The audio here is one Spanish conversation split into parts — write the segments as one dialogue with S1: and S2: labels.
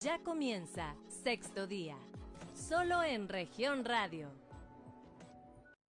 S1: Ya comienza sexto día, solo en región radio.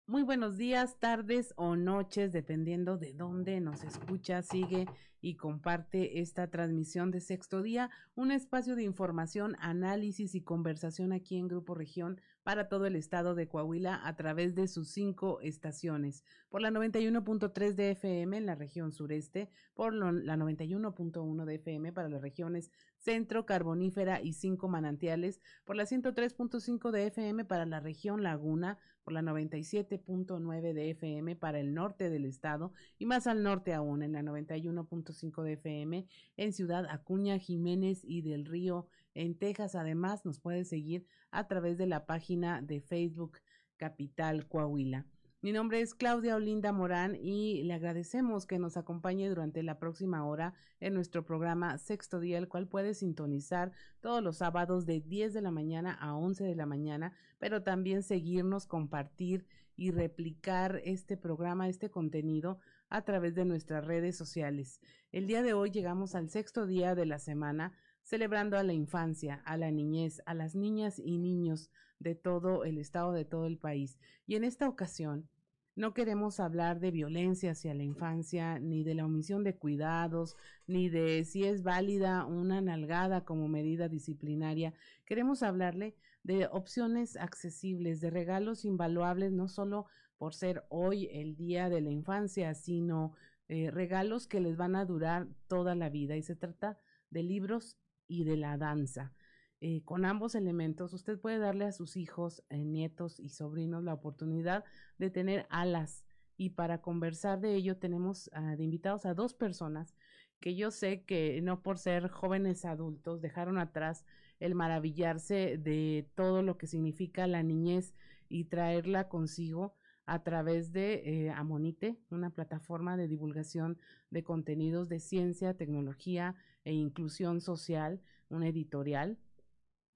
S2: Muy buenos días, tardes o noches, dependiendo de dónde nos escucha, sigue y comparte esta transmisión de sexto día, un espacio de información, análisis y conversación aquí en Grupo Región para todo el estado de Coahuila a través de sus cinco estaciones. Por la 91.3 de FM en la región sureste, por la 91.1 de FM para las regiones centro, carbonífera y cinco manantiales, por la 103.5 de FM para la región laguna, por la 97.9 de FM para el norte del estado y más al norte aún en la 91.5 de FM en Ciudad Acuña, Jiménez y del Río en Texas. Además, nos puede seguir a través de la página de Facebook Capital Coahuila. Mi nombre es Claudia Olinda Morán y le agradecemos que nos acompañe durante la próxima hora en nuestro programa Sexto Día, el cual puede sintonizar todos los sábados de 10 de la mañana a 11 de la mañana, pero también seguirnos, compartir y replicar este programa, este contenido a través de nuestras redes sociales. El día de hoy llegamos al sexto día de la semana celebrando a la infancia, a la niñez, a las niñas y niños de todo el estado, de todo el país. Y en esta ocasión no queremos hablar de violencia hacia la infancia, ni de la omisión de cuidados, ni de si es válida una nalgada como medida disciplinaria. Queremos hablarle de opciones accesibles, de regalos invaluables, no solo por ser hoy el Día de la Infancia, sino eh, regalos que les van a durar toda la vida. Y se trata de libros y de la danza. Eh, con ambos elementos, usted puede darle a sus hijos, eh, nietos y sobrinos la oportunidad de tener alas. Y para conversar de ello tenemos ah, de invitados a dos personas que yo sé que no por ser jóvenes adultos dejaron atrás el maravillarse de todo lo que significa la niñez y traerla consigo a través de eh, Amonite, una plataforma de divulgación de contenidos de ciencia, tecnología e inclusión social, una editorial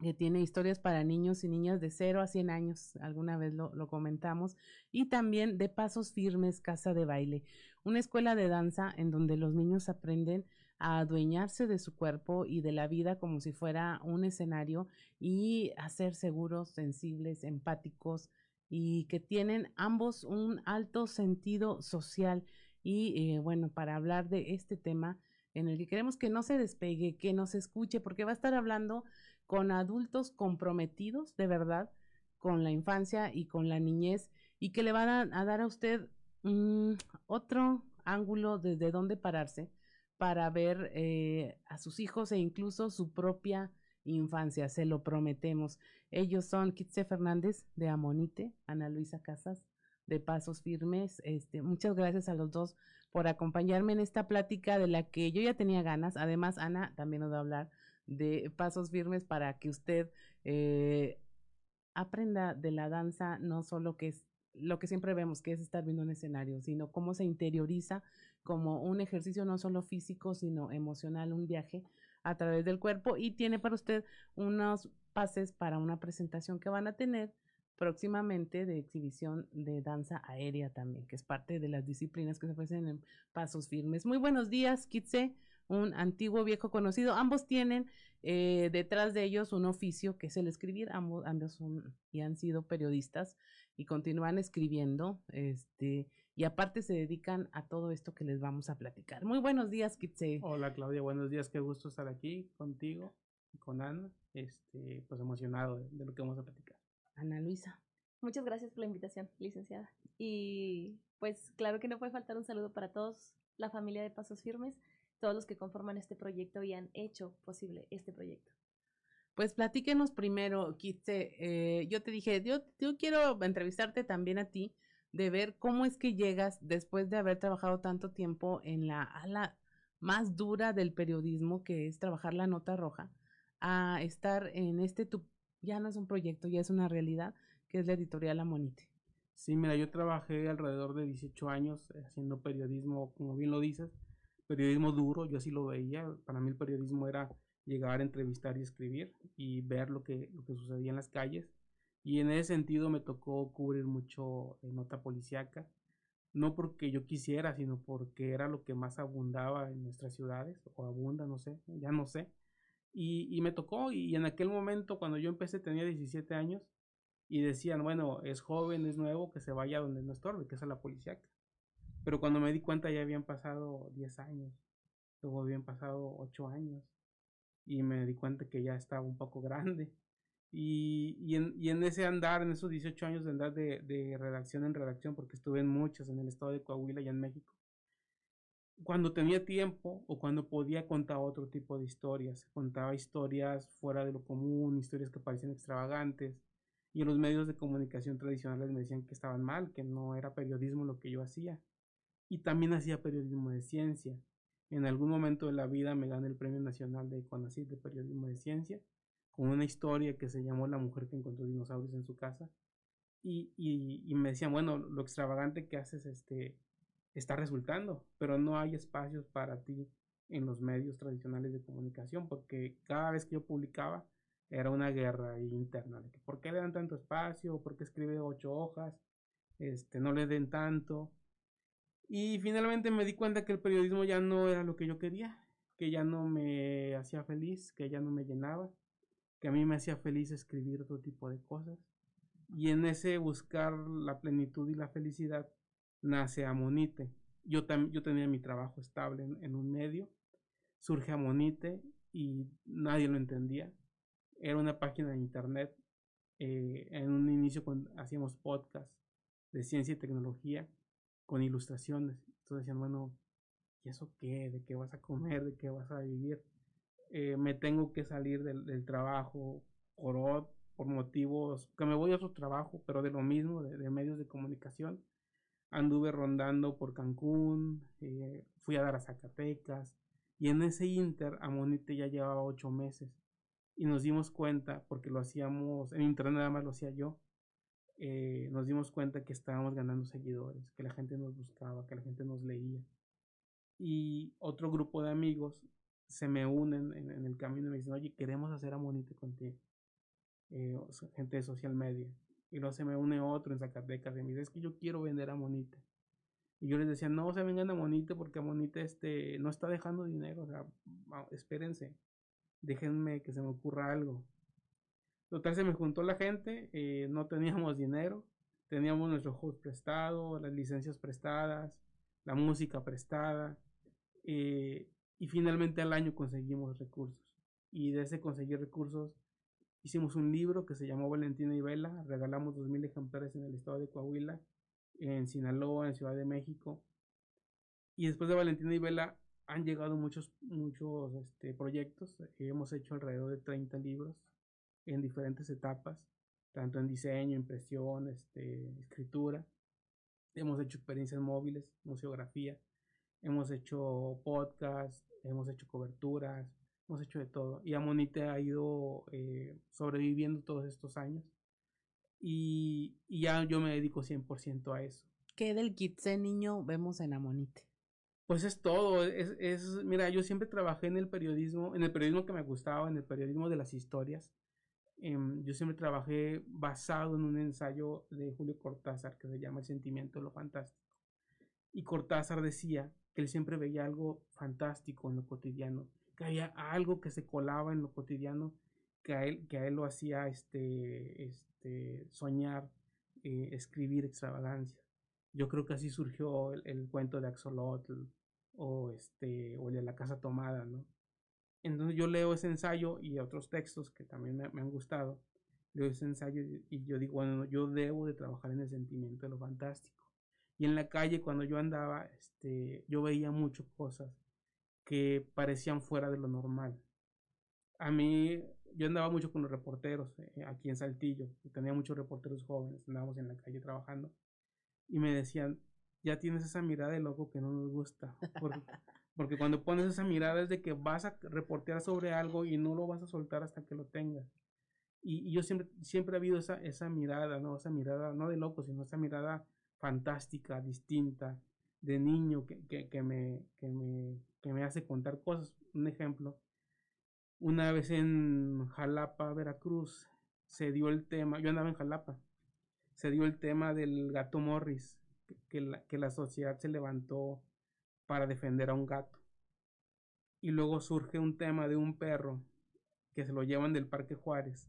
S2: que tiene historias para niños y niñas de 0 a 100 años, alguna vez lo, lo, comentamos, y también de Pasos Firmes Casa de Baile, una escuela de danza en donde los niños aprenden a adueñarse de su cuerpo y de la vida como si fuera un escenario y a ser seguros, sensibles, empáticos y que tienen ambos un alto sentido social. Y eh, bueno, para hablar de este tema, en el que queremos que no se despegue, que nos escuche, porque va a estar hablando con adultos comprometidos de verdad con la infancia y con la niñez y que le van a, dar a usted otro ángulo desde donde pararse para ver eh, a sus hijos e incluso su propia infancia, se lo prometemos. Ellos son Kitse Fernández de Amonite, Ana Luisa Casas de Pasos Firmes. Este, muchas gracias a los dos por acompañarme en esta plática de la que yo ya tenía ganas. Además, Ana también nos va a hablar de Pasos Firmes para que usted eh, aprenda de la danza, no solo que es lo que siempre vemos, que es estar viendo un escenario, sino cómo se interioriza como un ejercicio no solo físico, sino emocional, un viaje a través del cuerpo y tiene para usted unos pases para una presentación que van a tener próximamente de exhibición de danza aérea también, que es parte de las disciplinas que se ofrecen en Pasos Firmes. Muy buenos días, Kitse, un antiguo viejo conocido. Ambos tienen eh, detrás de ellos un oficio que es el escribir. Ambos, ambos son y han sido periodistas y continúan escribiendo. Este, y aparte se dedican a todo esto que les vamos a platicar. Muy buenos días, Kitse.
S3: Hola, Claudia, buenos días. Qué gusto estar aquí contigo y con Ana. Este, pues emocionado de lo que vamos a platicar.
S2: Ana Luisa.
S4: Muchas gracias por la invitación, licenciada. Y pues claro que no puede faltar un saludo para todos, la familia de Pasos Firmes, todos los que conforman este proyecto y han hecho posible este proyecto.
S2: Pues platíquenos primero, Kitse. Eh, yo te dije, yo, yo quiero entrevistarte también a ti, de ver cómo es que llegas después de haber trabajado tanto tiempo en la ala más dura del periodismo, que es trabajar la nota roja, a estar en este tu ya no es un proyecto, ya es una realidad, que es la editorial Amonite.
S3: Sí, mira, yo trabajé alrededor de 18 años eh, haciendo periodismo, como bien lo dices, periodismo duro, yo así lo veía, para mí el periodismo era llegar entrevistar y escribir y ver lo que, lo que sucedía en las calles. Y en ese sentido me tocó cubrir mucho eh, nota policíaca, no porque yo quisiera, sino porque era lo que más abundaba en nuestras ciudades, o abunda, no sé, ya no sé. Y, y, me tocó, y en aquel momento, cuando yo empecé, tenía 17 años, y decían, bueno, es joven, es nuevo, que se vaya donde no estorbe, que es a la policía. Pero cuando me di cuenta ya habían pasado 10 años, luego habían pasado 8 años, y me di cuenta que ya estaba un poco grande. Y, y, en, y en ese andar, en esos 18 años de andar de, de redacción en redacción, porque estuve en muchos, en el estado de Coahuila y en México, cuando tenía tiempo o cuando podía contar otro tipo de historias. Contaba historias fuera de lo común, historias que parecían extravagantes. Y en los medios de comunicación tradicionales me decían que estaban mal, que no era periodismo lo que yo hacía. Y también hacía periodismo de ciencia. En algún momento de la vida me gané el Premio Nacional de CONACYT de Periodismo de Ciencia con una historia que se llamó La mujer que encontró dinosaurios en su casa. Y, y, y me decían, bueno, lo extravagante que haces este, está resultando, pero no hay espacios para ti en los medios tradicionales de comunicación, porque cada vez que yo publicaba era una guerra interna, de que por qué le dan tanto espacio, por qué escribe ocho hojas, este, no le den tanto. Y finalmente me di cuenta que el periodismo ya no era lo que yo quería, que ya no me hacía feliz, que ya no me llenaba, que a mí me hacía feliz escribir otro tipo de cosas. Y en ese buscar la plenitud y la felicidad, nace Amonite. Yo, yo tenía mi trabajo estable en, un medio, surge Amonite y nadie lo entendía. Era una página de internet. Eh, en un inicio hacíamos podcast de ciencia y tecnología con ilustraciones. Entonces decían, bueno, ¿y eso qué? ¿De qué vas a comer? ¿De qué vas a vivir? Eh, me tengo que salir del, trabajo por, por motivos que me voy a otro trabajo, pero de lo mismo, de medios de comunicación anduve rondando por Cancún, eh, fui a dar a Zacatecas y en ese inter Amonite ya llevaba ocho meses y nos dimos cuenta, porque lo hacíamos, en internet nada más lo hacía yo, eh, nos dimos cuenta que estábamos ganando seguidores, que la gente nos buscaba, que la gente nos leía. Y otro grupo de amigos se me unen en, el camino y me dicen, oye, queremos hacer Amonite contigo. Eh, gente de social media. Y luego se me une otro en Zacatecas y me dice, es que yo quiero vender a Monite. Y yo les decía, no se vengan a Monite porque a Monite este, no está dejando dinero. O sea, espérense, déjenme que se me ocurra algo. Total, se me juntó la gente, eh, no teníamos dinero, teníamos nuestro host prestado, las licencias prestadas, la música prestada. Eh, y finalmente al año conseguimos recursos. Y de ese conseguir recursos Hicimos un libro que se llamó Valentina y Vela, regalamos 2.000 ejemplares en el estado de Coahuila, en Sinaloa, en Ciudad de México. Y después de Valentina y Vela han llegado muchos, muchos este, proyectos. hemos hecho alrededor de 30 libros en diferentes etapas, tanto en diseño, impresión, este, escritura. Hemos hecho experiencias móviles, museografía. Hemos hecho podcast, hemos hecho coberturas, hemos hecho de todo. Y Amonite ha ido eh, sobreviviendo todos estos años. Y, y, ya yo me dedico 100% a eso.
S2: ¿Qué del Kitse niño vemos en Amonite?
S3: Pues es todo, es, es, mira, yo siempre trabajé en el periodismo, en el periodismo que me gustaba, en el periodismo de las historias. Em, yo siempre trabajé basado en un ensayo de Julio Cortázar que se llama El sentimiento de lo fantástico. Y Cortázar decía que él siempre veía algo fantástico en lo cotidiano, que había algo que se colaba en lo cotidiano que a él, que él lo hacía este, este, soñar, eh, escribir extravagancias. Yo creo que así surgió el, cuento de Axolotl o, este, o el de la casa tomada, ¿no? Entonces yo leo ese ensayo y otros textos que también me, han gustado. Leo ese ensayo y, yo digo, bueno, yo debo de trabajar en el sentimiento de lo fantástico. Y en la calle cuando yo andaba, este, yo veía muchas cosas que parecían fuera de lo normal. A mí, yo andaba mucho con los reporteros eh, aquí en Saltillo, tenía muchos reporteros jóvenes, andábamos en la calle trabajando, y me decían, ya tienes esa mirada de loco que no nos gusta, porque, porque cuando pones esa mirada es de que vas a reportear sobre algo y no lo vas a soltar hasta que lo tengas. Y, yo siempre, siempre ha habido esa, esa mirada, ¿no? Esa mirada, no de loco, sino esa mirada fantástica, distinta, de niño que, me, que, me, que me hace contar cosas. Un ejemplo, una vez en Jalapa, Veracruz, se dio el tema, yo andaba en Jalapa, se dio el tema del gato Morris, que la, que la sociedad se levantó para defender a un gato. Y luego surge un tema de un perro que se lo llevan del Parque Juárez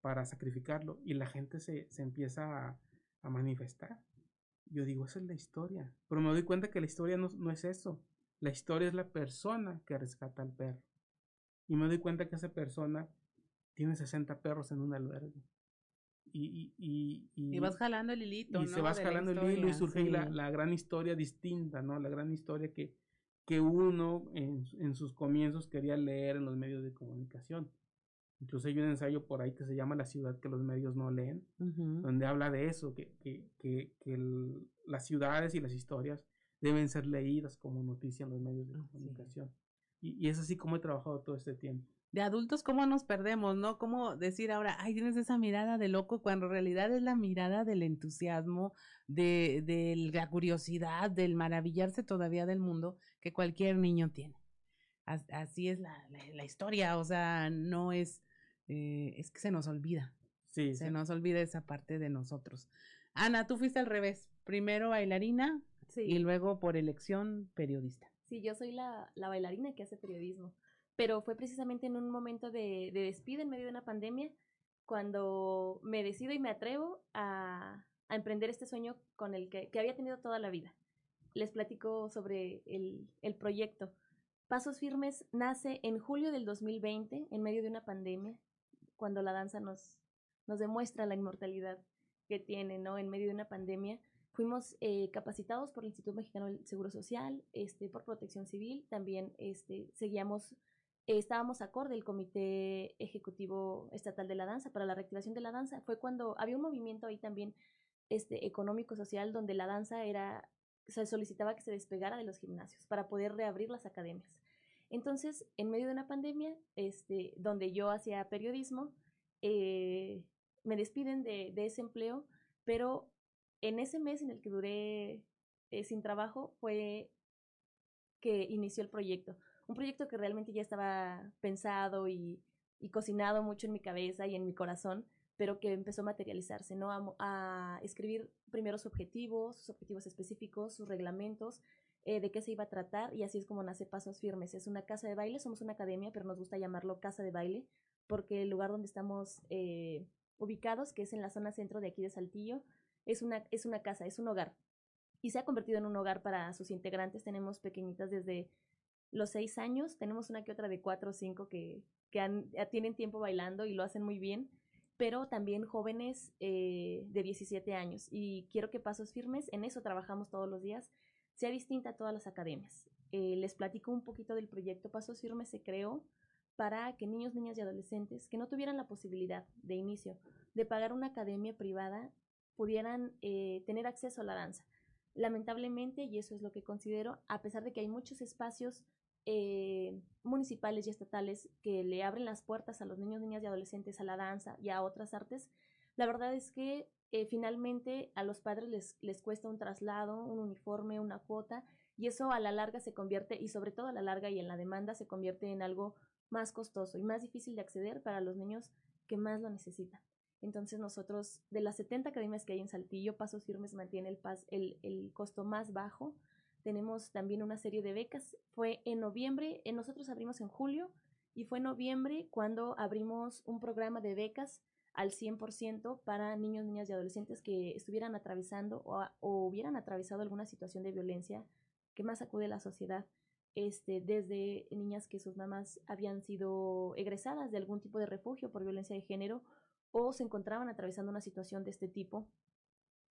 S3: para sacrificarlo y la gente se, se empieza a, manifestar. Yo digo, esa es la historia, pero me doy cuenta que la historia no, no es eso. La historia es la persona que rescata al perro. Y me doy cuenta que esa persona tiene 60 perros en un albergue. Y, y, y,
S2: y, vas jalando el hilito.
S3: Y
S2: ¿no?
S3: se vas
S2: de
S3: jalando el hilo y surge sí. la, la, gran historia distinta, ¿no? La gran historia que, que uno en, en, sus comienzos quería leer en los medios de comunicación. Incluso hay un ensayo por ahí que se llama La ciudad que los medios no leen, uh -huh. donde habla de eso, que, que, que, que el, las ciudades y las historias deben ser leídas como noticia en los medios de comunicación. Sí. Y, y es así como he trabajado todo este tiempo
S2: de adultos, ¿cómo nos perdemos, no? ¿Cómo decir ahora, ay, tienes esa mirada de loco, cuando en realidad es la mirada del entusiasmo, de, de la curiosidad, del maravillarse todavía del mundo que cualquier niño tiene. Así es la, la, la historia, o sea, no es, eh, es que se nos olvida.
S3: Sí,
S2: se
S3: sí.
S2: nos olvida esa parte de nosotros. Ana, tú fuiste al revés, primero bailarina
S4: sí.
S2: y luego por elección periodista.
S4: Sí, yo soy la, la bailarina que hace periodismo pero fue precisamente en un momento de, de, despido en medio de una pandemia cuando me decido y me atrevo a, a emprender este sueño con el que, que, había tenido toda la vida. Les platico sobre el, el, proyecto. Pasos Firmes nace en julio del 2020 en medio de una pandemia, cuando la danza nos, nos demuestra la inmortalidad que tiene, ¿no? En medio de una pandemia. Fuimos eh, capacitados por el Instituto Mexicano del Seguro Social, este, por Protección Civil, también este, seguíamos estábamos acorde el Comité Ejecutivo Estatal de la Danza para la reactivación de la danza. Fue cuando había un movimiento ahí también este, económico-social donde la danza era, se solicitaba que se despegara de los gimnasios para poder reabrir las academias. Entonces, en medio de una pandemia, este, donde yo hacía periodismo, eh, me despiden de, ese empleo, pero en ese mes en el que duré eh, sin trabajo fue que inició el proyecto un proyecto que realmente ya estaba pensado y, y, cocinado mucho en mi cabeza y en mi corazón, pero que empezó a materializarse, ¿no? A, a escribir primero sus objetivos, sus objetivos específicos, sus reglamentos, eh, de qué se iba a tratar, y así es como nace Pasos Firmes. Es una casa de baile, somos una academia, pero nos gusta llamarlo casa de baile, porque el lugar donde estamos eh, ubicados, que es en la zona centro de aquí de Saltillo, es una, es una casa, es un hogar. Y se ha convertido en un hogar para sus integrantes. Tenemos pequeñitas desde los seis años, tenemos una que otra de cuatro o cinco que, que tienen tiempo bailando y lo hacen muy bien, pero también jóvenes eh, de 17 años. Y quiero que Pasos Firmes, en eso trabajamos todos los días, sea distinta a todas las academias. Eh, les platico un poquito del proyecto Pasos Firmes se creó para que niños, niñas y adolescentes que no tuvieran la posibilidad de inicio de pagar una academia privada pudieran eh, tener acceso a la danza. Lamentablemente, y eso es lo que considero, a pesar de que hay muchos espacios eh, municipales y estatales que le abren las puertas a los niños, niñas y adolescentes a la danza y a otras artes, la verdad es que eh, finalmente a los padres les, les cuesta un traslado, un uniforme, una cuota, y eso a la larga se convierte, y sobre todo a la larga y en la demanda, se convierte en algo más costoso y más difícil de acceder para los niños que más lo necesitan. Entonces nosotros, de las 70 academias que hay en Saltillo, Pasos Firmes mantiene el, pas, el, el costo más bajo, tenemos también una serie de becas. Fue en noviembre, en nosotros abrimos en julio y fue en noviembre cuando abrimos un programa de becas al 100% para niños, niñas y adolescentes que estuvieran atravesando o, o, hubieran atravesado alguna situación de violencia que más acude a la sociedad. Este, desde niñas que sus mamás habían sido egresadas de algún tipo de refugio por violencia de género o se encontraban atravesando una situación de este tipo.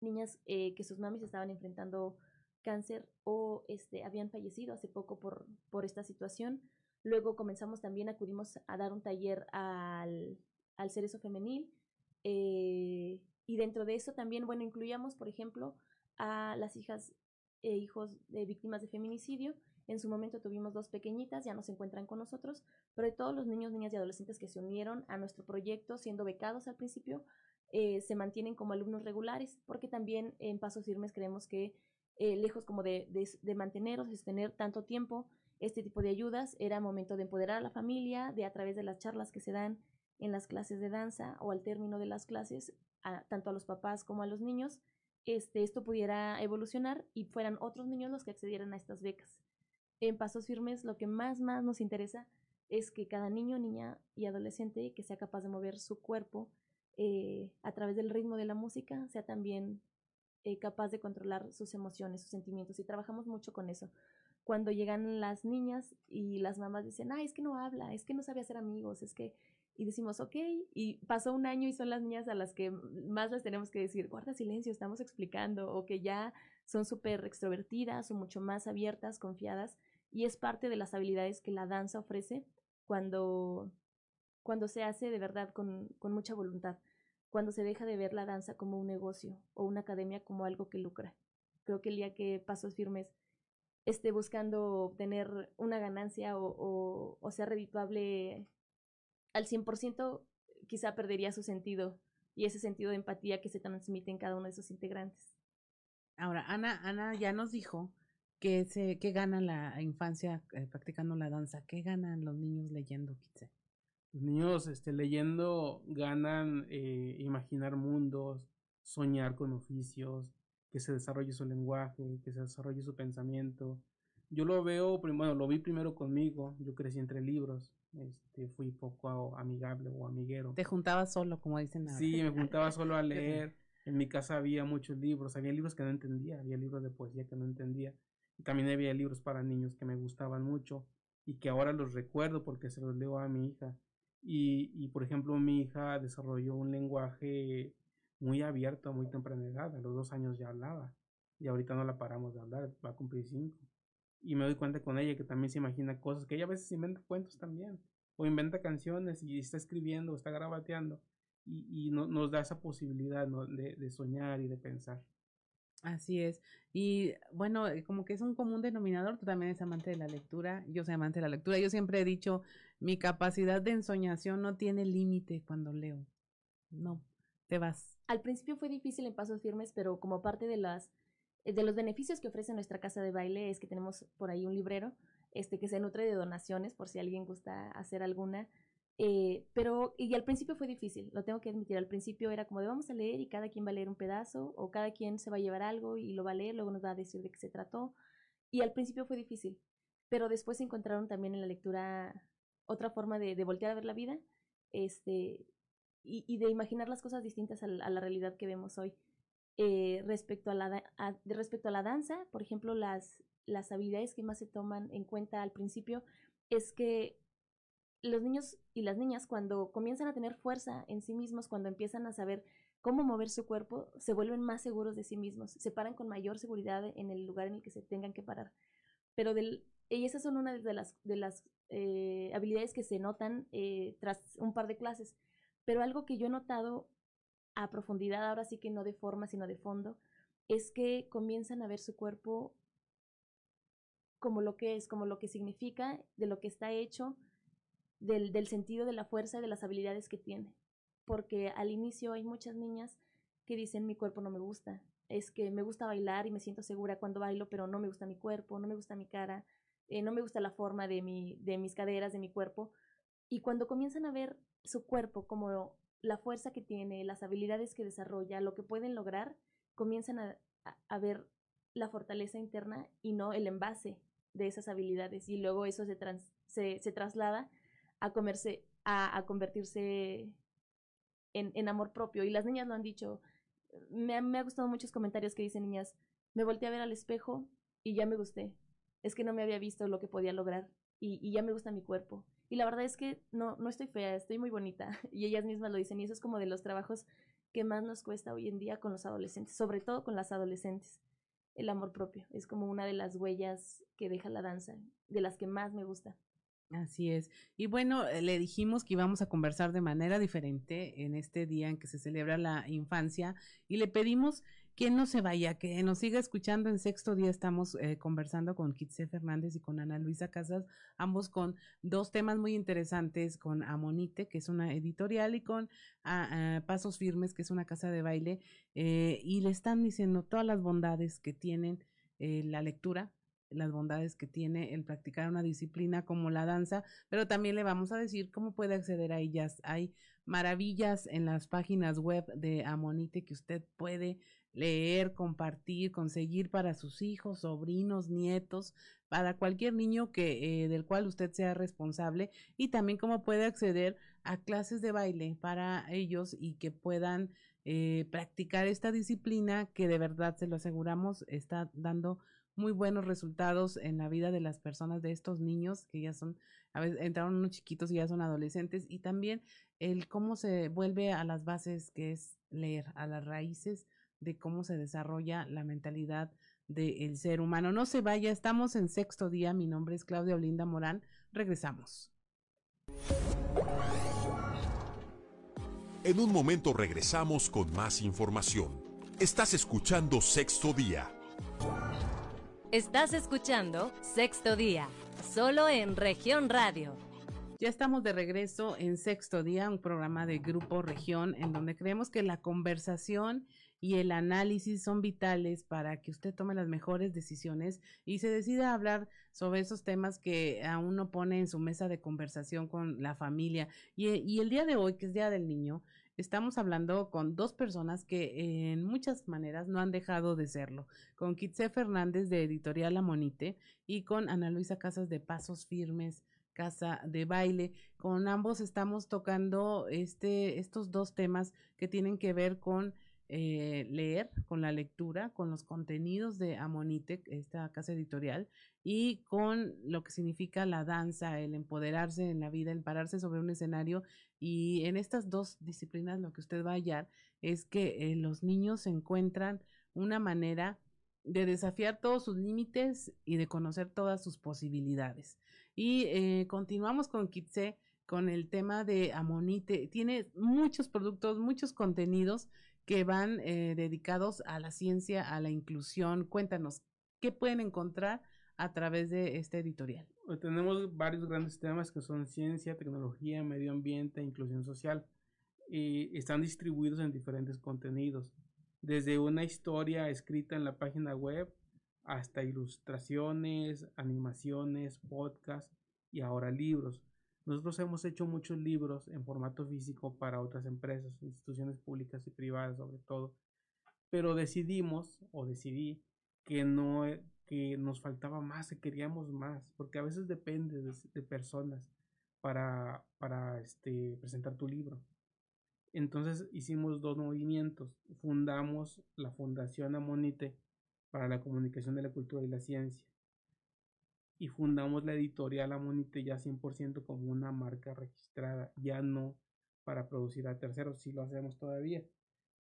S4: Niñas eh, que sus mamis estaban enfrentando cáncer o este, habían fallecido hace poco por, por esta situación. Luego comenzamos también, acudimos a dar un taller al, al cerezo femenil eh, y dentro de eso también, bueno, incluíamos, por ejemplo, a las hijas e hijos de víctimas de feminicidio. En su momento tuvimos dos pequeñitas, ya no se encuentran con nosotros, pero de todos los niños, niñas y adolescentes que se unieron a nuestro proyecto, siendo becados al principio, eh, se mantienen como alumnos regulares, porque también en Pasos Firmes creemos que eh, lejos como de, de, de mantener o sostener tanto tiempo este tipo de ayudas, era momento de empoderar a la familia, de a través de las charlas que se dan en las clases de danza o al término de las clases, tanto a los papás como a los niños, este, esto pudiera evolucionar y fueran otros niños los que accedieran a estas becas. En Pasos Firmes lo que más, más nos interesa es que cada niño, niña y adolescente que sea capaz de mover su cuerpo eh, a través del ritmo de la música, sea también eh, capaz de controlar sus emociones, sus sentimientos. Y trabajamos mucho con eso. Cuando llegan las niñas y las mamás dicen, ay, es que no habla, es que no sabe hacer amigos, es que... Y decimos, ok, y pasó un año y son las niñas a las que más les tenemos que decir, guarda silencio, estamos explicando, o que ya son súper extrovertidas o mucho más abiertas, confiadas, y es parte de las habilidades que la danza ofrece cuando, cuando se hace de verdad con, con mucha voluntad cuando se deja de ver la danza como un negocio o una academia como algo que lucra. Creo que el día que Pasos Firmes esté buscando obtener una ganancia o, o, sea redituable al 100%, quizá perdería su sentido y ese sentido de empatía que se transmite en cada uno de sus integrantes.
S2: Ahora, Ana, Ana ya nos dijo que, se, que gana la infancia eh, practicando la danza, ¿qué ganan los niños leyendo Kitse?
S3: Los niños este, leyendo ganan eh, imaginar mundos, soñar con oficios, que se desarrolle su lenguaje, que se desarrolle su pensamiento. Yo lo veo, bueno, lo vi primero conmigo, yo crecí entre libros, este, fui poco amigable o amiguero.
S2: Te juntabas solo, como dicen
S3: ahora. Sí, me juntaba solo a leer. En mi casa había muchos libros, había libros que no entendía, había libros de poesía que no entendía. también había libros para niños que me gustaban mucho y que ahora los recuerdo porque se los leo a mi hija. Y, y, por ejemplo, mi hija desarrolló un lenguaje muy abierto a muy temprana edad. A los dos años ya hablaba. Y ahorita no la paramos de hablar, va a cumplir cinco. Y me doy cuenta con ella que también se imagina cosas, que ella a veces inventa cuentos también. O inventa canciones y está escribiendo o está grabateando. Y, y no, nos da esa posibilidad de, de soñar y de pensar.
S2: Así es. Y bueno, eh, como que es un común denominador, tú también eres amante de la lectura, yo soy amante de la lectura. Yo siempre he dicho, mi capacidad de ensoñación no tiene límite cuando leo. No, te vas.
S4: Al principio fue difícil en pasos firmes, pero como parte de las de los beneficios que ofrece nuestra casa de baile es que tenemos por ahí un librero este que se nutre de donaciones por si alguien gusta hacer alguna eh, pero, y al principio fue difícil, lo tengo que admitir, al principio era como de vamos a leer y cada quien va a leer un pedazo o cada quien se va a llevar algo y lo va a leer, luego nos va a decir de qué se trató. Y al principio fue difícil, pero después encontraron también en la lectura otra forma de, de voltear a ver la vida este, y, y, de imaginar las cosas distintas a la realidad que vemos hoy. Eh, respecto, a la, a, respecto a la danza, por ejemplo, las, las habilidades que más se toman en cuenta al principio es que los niños y las niñas cuando comienzan a tener fuerza en sí mismos, cuando empiezan a saber cómo mover su cuerpo, se vuelven más seguros de sí mismos, se paran con mayor seguridad en el lugar en el que se tengan que parar. Pero del, esas son una de las, de las eh, habilidades que se notan eh, tras un par de clases. Pero algo que yo he notado a profundidad, ahora sí que no de forma, sino de fondo, es que comienzan a ver su cuerpo como lo que es, como lo que significa, de lo que está hecho, del, del sentido de la fuerza de las habilidades que tiene. Porque al inicio hay muchas niñas que dicen mi cuerpo no me gusta, es que me gusta bailar y me siento segura cuando bailo, pero no me gusta mi cuerpo, no me gusta mi cara, eh, no me gusta la forma de, mi, de mis caderas, de mi cuerpo. Y cuando comienzan a ver su cuerpo como la fuerza que tiene, las habilidades que desarrolla, lo que pueden lograr, comienzan a, a, ver la fortaleza interna y no el envase de esas habilidades. Y luego eso se, trans, se, se traslada a comerse, a, a convertirse en, en, amor propio. Y las niñas lo han dicho. Me, me ha gustado muchos comentarios que dicen niñas, me volteé a ver al espejo y ya me gusté. Es que no me había visto lo que podía lograr y, y ya me gusta mi cuerpo. Y la verdad es que no, no estoy fea, estoy muy bonita. Y ellas mismas lo dicen. Y eso es como de los trabajos que más nos cuesta hoy en día con los adolescentes, sobre todo con las adolescentes. El amor propio es como una de las huellas que deja la danza, de las que más me gusta.
S2: Así es. Y bueno, eh, le dijimos que íbamos a conversar de manera diferente en este día en que se celebra la infancia y le pedimos que no se vaya, que nos siga escuchando. En sexto día estamos eh, conversando con Kitse Fernández y con Ana Luisa Casas, ambos con dos temas muy interesantes, con Amonite, que es una editorial, y con a, a Pasos Firmes, que es una casa de baile, eh, y le están diciendo todas las bondades que tienen eh, la lectura las bondades que tiene el practicar una disciplina como la danza, pero también le vamos a decir cómo puede acceder a ellas. Hay maravillas en las páginas web de Amonite que usted puede leer, compartir, conseguir para sus hijos, sobrinos, nietos, para cualquier niño que eh, del cual usted sea responsable y también cómo puede acceder a clases de baile para ellos y que puedan eh, practicar esta disciplina que de verdad se lo aseguramos está dando muy buenos resultados en la vida de las personas de estos niños que ya son a veces entraron unos chiquitos y ya son adolescentes y también el cómo se vuelve a las bases que es leer a las raíces de cómo se desarrolla la mentalidad del ser humano. No se vaya, estamos en sexto día. Mi nombre es Claudia Olinda Morán. Regresamos.
S5: En un momento regresamos con más información. Estás escuchando Sexto Día.
S1: Estás escuchando Sexto Día, solo en región radio.
S2: Ya estamos de regreso en Sexto Día, un programa de Grupo Región, en donde creemos que la conversación y el análisis son vitales para que usted tome las mejores decisiones y se decida hablar sobre esos temas que aún no pone en su mesa de conversación con la familia. Y, y el día de hoy, que es Día del Niño, estamos hablando con dos personas que en muchas maneras no han dejado de serlo, con Kitse Fernández de Editorial La Monite y con Ana Luisa Casas de Pasos Firmes, Casa de Baile. Con ambos estamos tocando este, estos dos temas que tienen que ver con eh, leer, con la lectura, con los contenidos de Amonite, esta casa editorial, y con lo que significa la danza, el empoderarse en la vida, el pararse sobre un escenario. Y en estas dos disciplinas lo que usted va a hallar es que eh, los niños encuentran una manera de desafiar todos sus límites y de conocer todas sus posibilidades. Y eh, continuamos con Kitse con el tema de Amonite. Tiene muchos productos, muchos contenidos que van eh, dedicados a la ciencia, a la inclusión. Cuéntanos, ¿qué pueden encontrar a través de este editorial?
S3: Pues tenemos varios grandes temas que son ciencia, tecnología, medio ambiente, inclusión social y están distribuidos en diferentes contenidos, desde una historia escrita en la página web hasta ilustraciones, animaciones, podcasts y ahora libros. Nosotros hemos hecho muchos libros en formato físico para otras empresas, instituciones públicas y privadas sobre todo, pero decidimos o decidí que no eh, que nos faltaba más, que queríamos más, porque a veces depende de, personas para, para este, presentar tu libro. Entonces hicimos dos movimientos. Fundamos la Fundación Amonite para la Comunicación de la Cultura y la Ciencia y fundamos la editorial Amonite ya 100% como una marca registrada, ya no para producir a terceros, si lo hacemos todavía.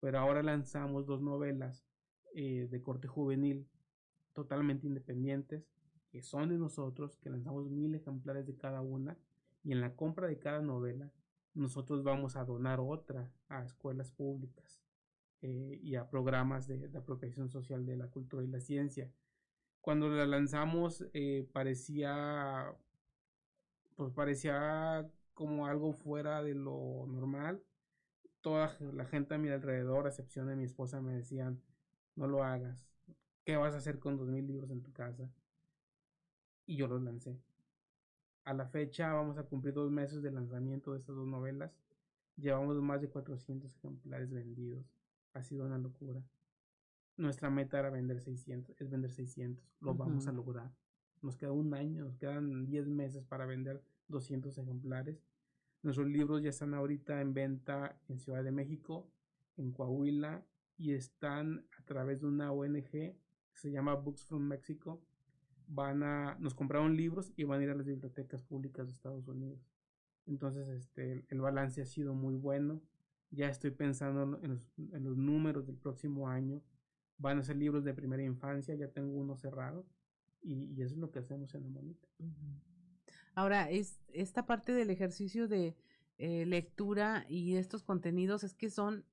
S3: Pero ahora lanzamos dos novelas eh, de corte juvenil totalmente independientes, que son de nosotros, que lanzamos mil ejemplares de cada una, y en la compra de cada novela, nosotros vamos a donar otra a escuelas públicas eh, y a programas de, de apropiación social de la cultura y la ciencia cuando la lanzamos eh, parecía pues parecía como algo fuera de lo normal. Toda la gente a mi alrededor a excepción de mi esposa me decían no lo hagas. Qué vas a hacer con dos mil libros en tu casa y yo los lancé. A la fecha vamos a cumplir dos meses de lanzamiento de estas dos novelas. Llevamos más de 400 ejemplares vendidos. Ha sido una locura nuestra meta era vender 600, es vender 600, lo vamos a lograr. Nos queda un año, nos quedan 10 meses para vender 200 ejemplares. Nuestros libros ya están ahorita en venta en Ciudad de México, en Coahuila y están a través de una ONG que se llama Books from Mexico. Van a, nos compraron libros y van a ir a las bibliotecas públicas de Estados Unidos. Entonces, este, el balance ha sido muy bueno. Ya estoy pensando en los, en los números del próximo año van a ser libros de primera infancia, ya tengo uno cerrado y, eso es lo que hacemos en la monita.
S2: Ahora, es, esta parte del ejercicio de eh, lectura y estos contenidos es que son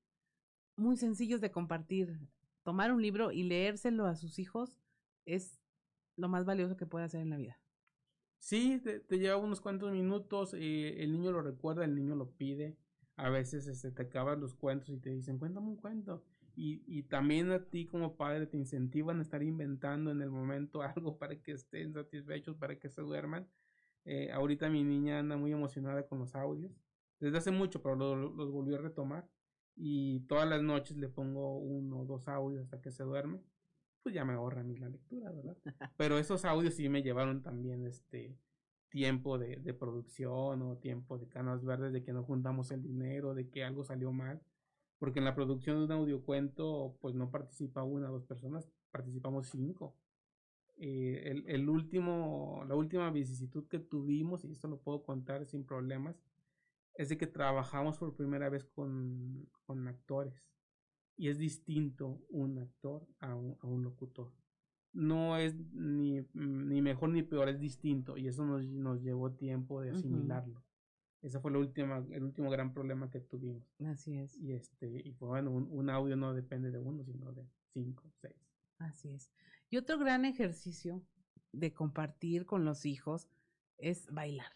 S2: muy sencillos de compartir. Tomar un libro y leérselo a sus hijos es lo más valioso que puede hacer en la vida.
S3: Sí, te, lleva unos cuantos minutos, eh, el niño lo recuerda, el niño lo pide. A veces este, te acaban los cuentos y te dicen, cuéntame un cuento Y, y también a ti como padre te incentivan a estar inventando en el momento algo para que estén satisfechos, para que se duerman. Eh, ahorita mi niña anda muy emocionada con los audios. Desde hace mucho, pero los volvió a retomar. Y todas las noches le pongo uno o dos audios hasta que se duerme. Pues ya me ahorra a mí la lectura, ¿verdad? Pero esos audios sí me llevaron también este tiempo de, de producción o tiempo de canas verdes, de que no juntamos el dinero, de que algo salió mal porque en la producción de un audiocuento pues no participa una o dos personas, participamos cinco. Eh, el, el, último, la última vicisitud que tuvimos, y esto lo puedo contar sin problemas, es de que trabajamos por primera vez con, con actores. Y es distinto un actor a un, a un locutor. No es ni, ni, mejor ni peor, es distinto. Y eso nos, nos llevó tiempo de asimilarlo. Ese fue la última, el último gran problema que tuvimos.
S2: Así es.
S3: Y este, y pues, bueno, un, un, audio no depende de uno, sino de cinco, seis.
S2: Así es. Y otro gran ejercicio de compartir con los hijos es bailar.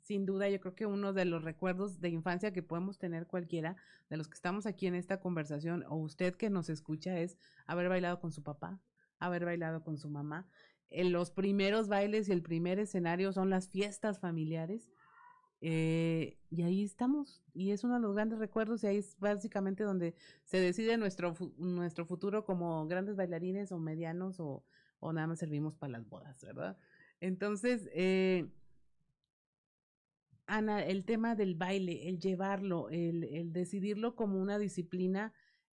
S2: Sin duda, yo creo que uno de los recuerdos de infancia que podemos tener cualquiera de los que estamos aquí en esta conversación, o usted que nos escucha, es haber bailado con su papá, haber bailado con su mamá. En los primeros bailes y el primer escenario son las fiestas familiares eh, y ahí estamos, y es uno de los grandes recuerdos, y ahí es básicamente donde se decide nuestro, nuestro futuro como grandes bailarines o medianos o, o nada más servimos para las bodas, ¿verdad? Entonces, eh, Ana, el tema del baile, el llevarlo, el, el decidirlo como una disciplina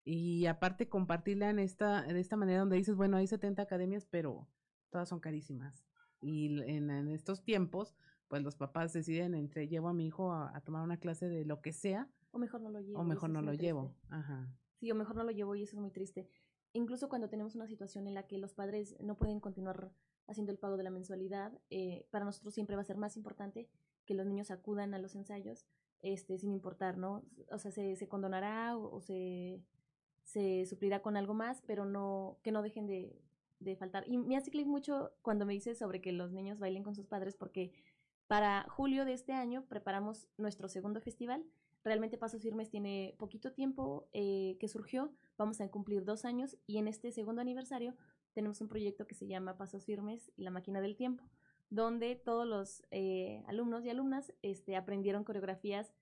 S2: y aparte compartirla en esta, de esta manera donde dices, bueno, hay 70 academias, pero todas son carísimas. Y en, en estos tiempos, pues los papás deciden entre llevo a mi hijo a, a, tomar una clase de lo que sea.
S4: O mejor no lo llevo.
S2: O mejor no lo llevo. Ajá.
S4: Sí, o mejor no lo llevo y eso es muy triste. Incluso cuando tenemos una situación en la que los padres no pueden continuar haciendo el pago de la mensualidad, eh, para nosotros siempre va a ser más importante que los niños acudan a los ensayos, este, sin importar, ¿no? O sea, se, se condonará o, o, se, se suplirá con algo más, pero no, que no dejen de, de faltar. Y me hace clic mucho cuando me dices sobre que los niños bailen con sus padres, porque para julio de este año preparamos nuestro segundo festival. Realmente Pasos Firmes tiene poquito tiempo eh, que surgió, vamos a cumplir dos años y en este segundo aniversario tenemos un proyecto que se llama Pasos Firmes y la máquina del tiempo, donde todos los eh, alumnos y alumnas este, aprendieron coreografías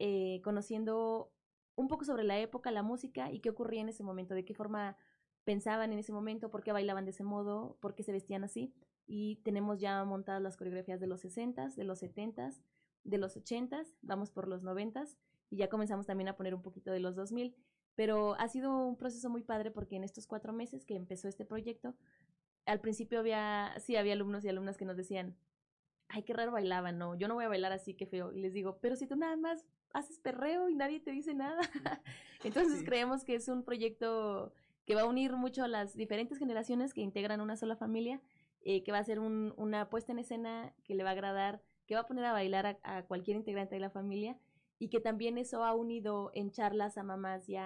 S4: eh, conociendo un poco sobre la época, la música y qué ocurría en ese momento, de qué forma pensaban en ese momento, por qué bailaban de ese modo, por qué se vestían así y tenemos ya montadas las coreografías de los 60s, de los 70s, de los 80s, vamos por los 90s y ya comenzamos también a poner un poquito de los 2000. Pero ha sido un proceso muy padre porque en estos cuatro meses que empezó este proyecto, al principio había, sí, había alumnos y alumnas que nos decían, ay, qué raro bailaban, no, yo no voy a bailar así, qué feo. Y les digo, pero si tú nada más haces perreo y nadie te dice nada. Entonces sí. creemos que es un proyecto que va a unir mucho a las diferentes generaciones que integran una sola familia eh, que va a ser un, una puesta en escena que le va a agradar, que va a poner a bailar a, cualquier integrante de la familia y que también eso ha unido en charlas a mamás y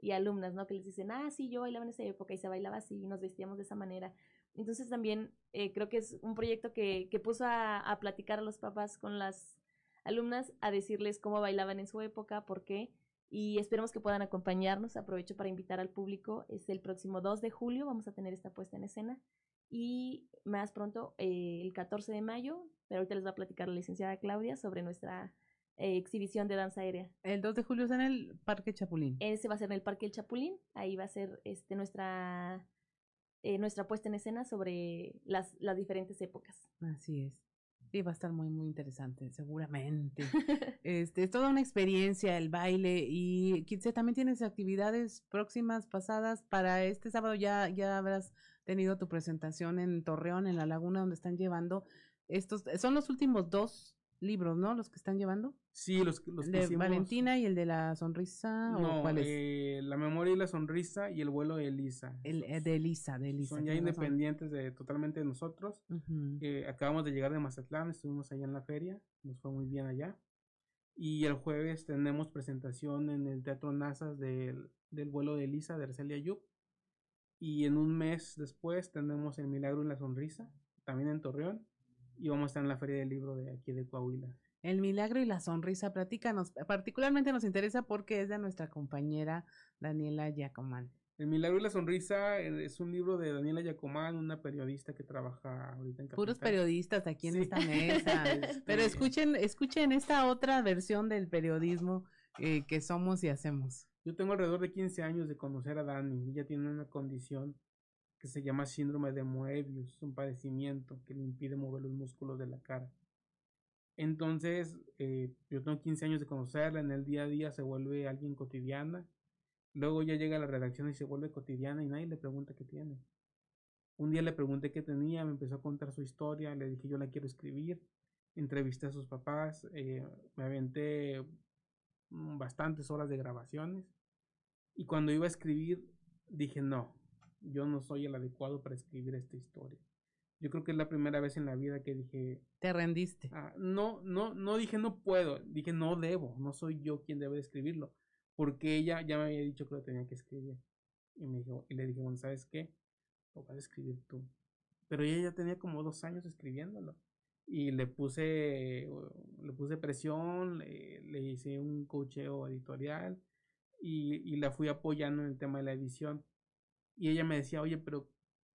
S4: y alumnas, ¿no? Que les dicen, ah, sí, yo bailaba en esa época y se bailaba así y nos vestíamos de esa manera. Entonces también eh, creo que es un proyecto que, que puso a, a, platicar a los papás con las alumnas, a decirles cómo bailaban en su época, por qué, y esperemos que puedan acompañarnos. Aprovecho para invitar al público, es el próximo 2 de julio, vamos a tener esta puesta en escena y más pronto eh, el 14 de mayo, pero ahorita les va a platicar la licenciada Claudia sobre nuestra eh, exhibición de danza aérea.
S2: El 2 de julio es en el Parque Chapulín.
S4: Ese va a ser en el Parque El Chapulín, ahí va a ser este nuestra eh, nuestra puesta en escena sobre las, las diferentes épocas.
S2: Así es. Sí, va a estar muy, muy interesante, seguramente. este, es toda una experiencia el baile y Kitse también tienes actividades próximas, pasadas. Para este sábado ya, ya habrás tenido tu presentación en Torreón, en la laguna, donde están llevando estos, son los últimos dos libros, ¿no? Los que están llevando.
S3: Sí, los, los
S2: el de hicimos... Valentina y el de la sonrisa.
S3: No,
S2: ¿o cuál es?
S3: Eh, la memoria y la sonrisa y el vuelo de Elisa.
S2: El eh, de Elisa, de Elisa.
S3: Son ya independientes de totalmente de nosotros. Uh -huh. eh, acabamos de llegar de Mazatlán, estuvimos allá en la feria, nos fue muy bien allá. Y el jueves tenemos presentación en el Teatro Nazas del, del vuelo de Elisa de Arcelia Yup. Y en un mes después tenemos El Milagro en la Sonrisa, también en Torreón. Y vamos a estar en la Feria del Libro de aquí de Coahuila.
S2: El milagro y la sonrisa, platícanos. Particularmente nos interesa porque es de nuestra compañera Daniela Yacomán.
S3: El milagro y la sonrisa eh, es un libro de Daniela Yacomán, una periodista que trabaja ahorita en Capital.
S2: Puros periodistas aquí en
S3: Sí.
S2: esta mesa. Pero
S3: Este,
S2: escuchen, escuchen esta otra versión del periodismo eh, que somos y hacemos.
S3: Yo tengo alrededor de 15 años de conocer a Dani. Ella tiene una condición que se llama síndrome de Moebius, un padecimiento que le impide mover los músculos de la cara. Entonces, eh, yo tengo 15 años de conocerla, en el día a día se vuelve alguien cotidiana. Luego ya llega a la redacción y se vuelve cotidiana y nadie le pregunta qué tiene. Un día le pregunté qué tenía, me empezó a contar su historia, le dije yo la quiero escribir, entrevisté a sus papás, eh, me aventé bastantes horas de grabaciones y cuando iba a escribir dije no, yo no soy el adecuado para escribir esta historia. Yo creo que es la primera vez en la vida que dije,
S2: Te rendiste.
S3: Ah, no, no, no dije no puedo, dije no debo, no soy yo quien debe de escribirlo, porque ella ya me había dicho que lo tenía que escribir. Y me dijo, y le dije, bueno, ¿sabes qué? Lo vas a escribir tú. Pero ella ya tenía como dos años escribiéndolo. Y le puse, le puse presión, le, le hice un cocheo editorial y, y la fui apoyando en el tema de la edición. Y ella me decía, oye, pero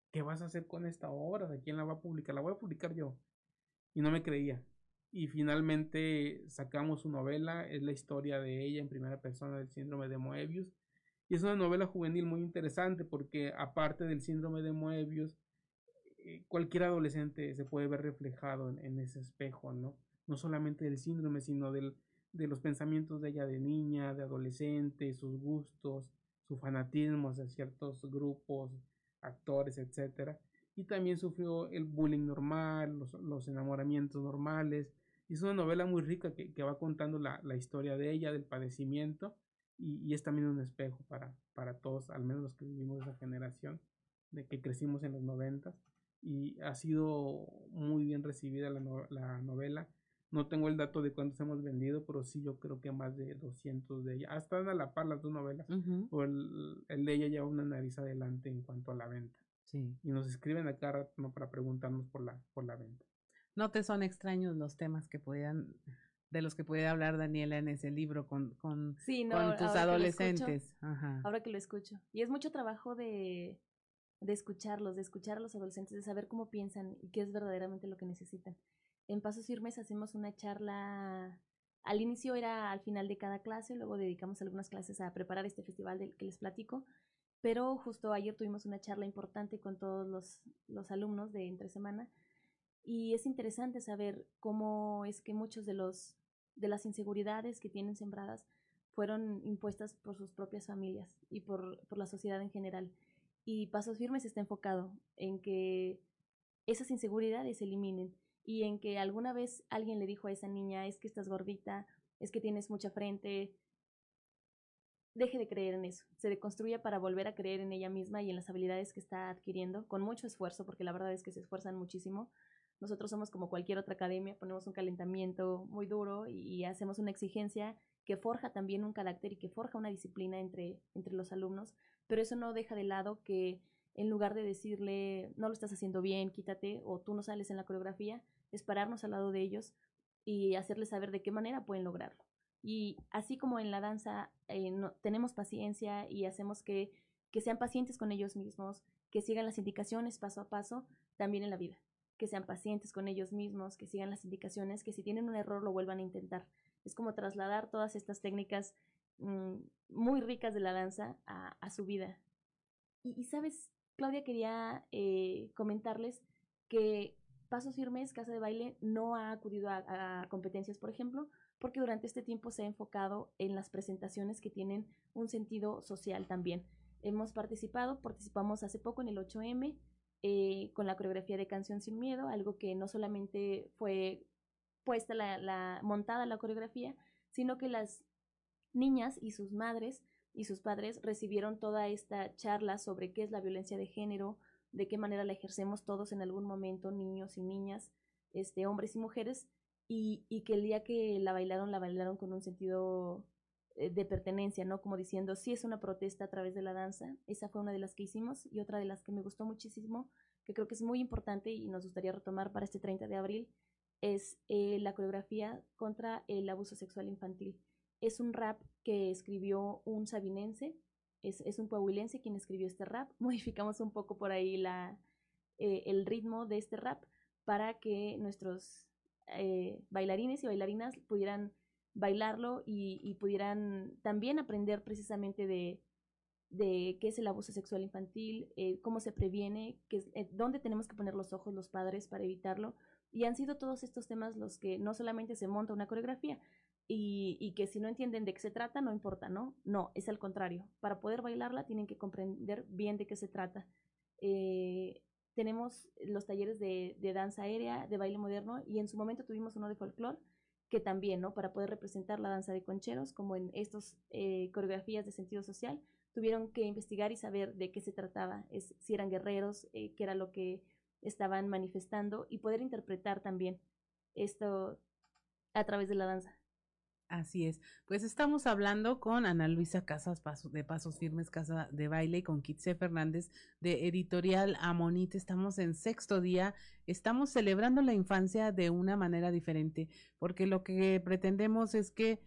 S3: ¿qué vas a hacer con esta obra? ¿De quién la va a publicar? La voy a publicar yo y no me creía. Y finalmente sacamos su novela, es la historia de ella en primera persona del síndrome de Moebius. Y es una novela juvenil muy interesante porque aparte del síndrome de Moebius, cualquier adolescente se puede ver reflejado en, en ese espejo, ¿no? No solamente del síndrome, sino del, de los pensamientos de ella de niña, de adolescente, sus gustos, su fanatismo hacia ciertos grupos, actores, etcétera y también sufrió el bullying normal, los, los enamoramientos normales. Y es una novela muy rica que, que va contando la, la, historia de ella, del padecimiento, y, y, es también un espejo para, para todos, al menos los que vivimos esa generación, de que crecimos en los noventas, y ha sido muy bien recibida la, no, la, novela. No tengo el dato de cuántos hemos vendido, pero sí yo creo que más de 200 de ella. Hasta a la par las dos novelas, uh -huh. o el, el de ella lleva una nariz adelante en cuanto a la venta.
S2: Sí.
S3: Y nos escriben acá ¿no? para preguntarnos por la, por la venta.
S2: ¿No te son extraños los temas que podían, de los que puede hablar Daniela en ese libro con, con,
S4: sí, no,
S2: con tus
S4: ahora
S2: adolescentes?
S4: Que escucho, Ajá. Ahora que lo escucho. Y es mucho trabajo de, de escucharlos, de escuchar a los adolescentes, de saber cómo piensan y qué es verdaderamente lo que necesitan. En Pasos Firmes hacemos una charla al inicio era al final de cada clase, luego dedicamos algunas clases a preparar este festival del que les platico, pero justo ayer tuvimos una charla importante con todos los, los alumnos de entre semana y es interesante saber cómo es que muchos de los de las inseguridades que tienen sembradas fueron impuestas por sus propias familias y por, por la sociedad en general. Y Pasos Firmes está enfocado en que esas inseguridades se eliminen y en que alguna vez alguien le dijo a esa niña es que estás gordita, es que tienes mucha frente, deje de creer en eso, se deconstruya para volver a creer en ella misma y en las habilidades que está adquiriendo con mucho esfuerzo, porque la verdad es que se esfuerzan muchísimo. Nosotros somos como cualquier otra academia, ponemos un calentamiento muy duro y, hacemos una exigencia que forja también un carácter y que forja una disciplina entre, entre los alumnos, pero eso no deja de lado que en lugar de decirle no lo estás haciendo bien, quítate o tú no sales en la coreografía, es pararnos al lado de ellos y hacerles saber de qué manera pueden lograrlo. Y así como en la danza eh, tenemos paciencia y hacemos que, que sean pacientes con ellos mismos, que sigan las indicaciones paso a paso, también en la vida, que sean pacientes con ellos mismos, que sigan las indicaciones, que si tienen un error lo vuelvan a intentar. Es como trasladar todas estas técnicas mmm, muy ricas de la danza a, a su vida. Y, sabes, Claudia, quería eh, comentarles que Pasos Firmes, Casa de Baile, no ha acudido a, a, competencias, por ejemplo, porque durante este tiempo se ha enfocado en las presentaciones que tienen un sentido social también. Hemos participado, participamos hace poco en el 8M eh, con la coreografía de Canción Sin Miedo, algo que no solamente fue puesta la, la montada la coreografía, sino que las niñas y sus madres y sus padres recibieron toda esta charla sobre qué es la violencia de género, de qué manera la ejercemos todos en algún momento, niños y niñas, este, hombres y mujeres, y, y que el día que la bailaron, la bailaron con un sentido eh, de pertenencia, ¿no? Como diciendo, sí es una protesta a través de la danza. Esa fue una de las que hicimos y otra de las que me gustó muchísimo, que creo que es muy importante y nos gustaría retomar para este 30 de abril, es eh, la coreografía contra el abuso sexual infantil. Es un rap que escribió un sabinense, es, es un coahuilense quien escribió este rap. Modificamos un poco por ahí la, eh, el ritmo de este rap para que nuestros eh, bailarines y bailarinas pudieran bailarlo y, pudieran también aprender precisamente de, de, qué es el abuso sexual infantil, eh, cómo se previene, que, dónde tenemos que poner los ojos los padres para evitarlo. Y han sido todos estos temas los que no solamente se monta una coreografía y, y, que si no entienden de qué se trata, no importa, ¿no? No, es al contrario. Para poder bailarla tienen que comprender bien de qué se trata. Eh, tenemos los talleres de, danza aérea, de baile moderno y en su momento tuvimos uno de folclore que también, ¿no? Para poder representar la danza de concheros, como en estas eh, coreografías de sentido social, tuvieron que investigar y saber de qué se trataba, es, si eran guerreros, eh, qué era lo que estaban manifestando y poder interpretar también esto a través de la danza.
S2: Así es. Pues estamos hablando con Ana Luisa Casas de Pasos Firmes, Casa de Baile, y con Kitse Fernández de Editorial Amonite. Estamos en sexto día. Estamos celebrando la infancia de una manera diferente, porque lo que pretendemos es que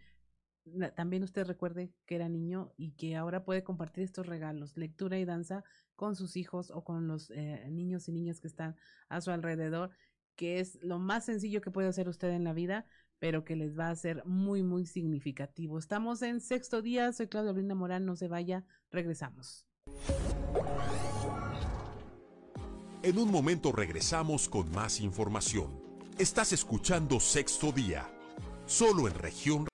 S2: también usted recuerde que era niño y que ahora puede compartir estos regalos, lectura y danza con sus hijos o con los eh, niños y niñas que están a su alrededor, que es lo más sencillo que puede hacer usted en la vida, pero que les va a ser muy, muy significativo. Estamos en sexto día, soy Claudia Brinda Morán, no se vaya, regresamos.
S5: En un momento regresamos con más información. Estás escuchando sexto día, solo en región.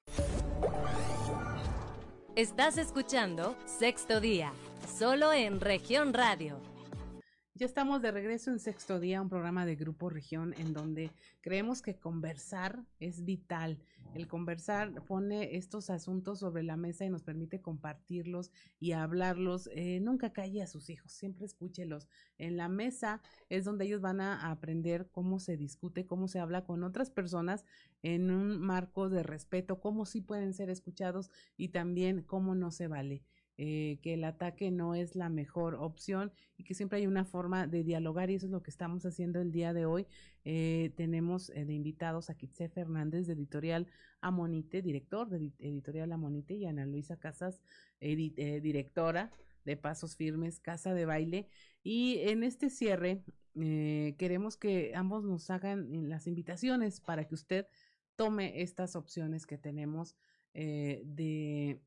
S1: Estás escuchando sexto día, solo en región radio.
S2: Ya estamos de regreso en sexto día, un programa de Grupo Región en donde creemos que conversar es vital. El conversar pone estos asuntos sobre la mesa y nos permite compartirlos y hablarlos. Eh, nunca calle a sus hijos, siempre escúchelos. En la mesa es donde ellos van a aprender cómo se discute, cómo se habla con otras personas en un marco de respeto, cómo sí pueden ser escuchados y también cómo no se vale. Eh, que el ataque no es la mejor opción y que siempre hay una forma de dialogar y eso es lo que estamos haciendo el día de hoy. Eh, tenemos eh, de invitados a Kitse Fernández de Editorial Amonite, director de Editorial Amonite y Ana Luisa Casas, directora de Pasos Firmes, Casa de Baile. Y en este cierre queremos que ambos nos hagan las invitaciones para que usted tome estas opciones que tenemos de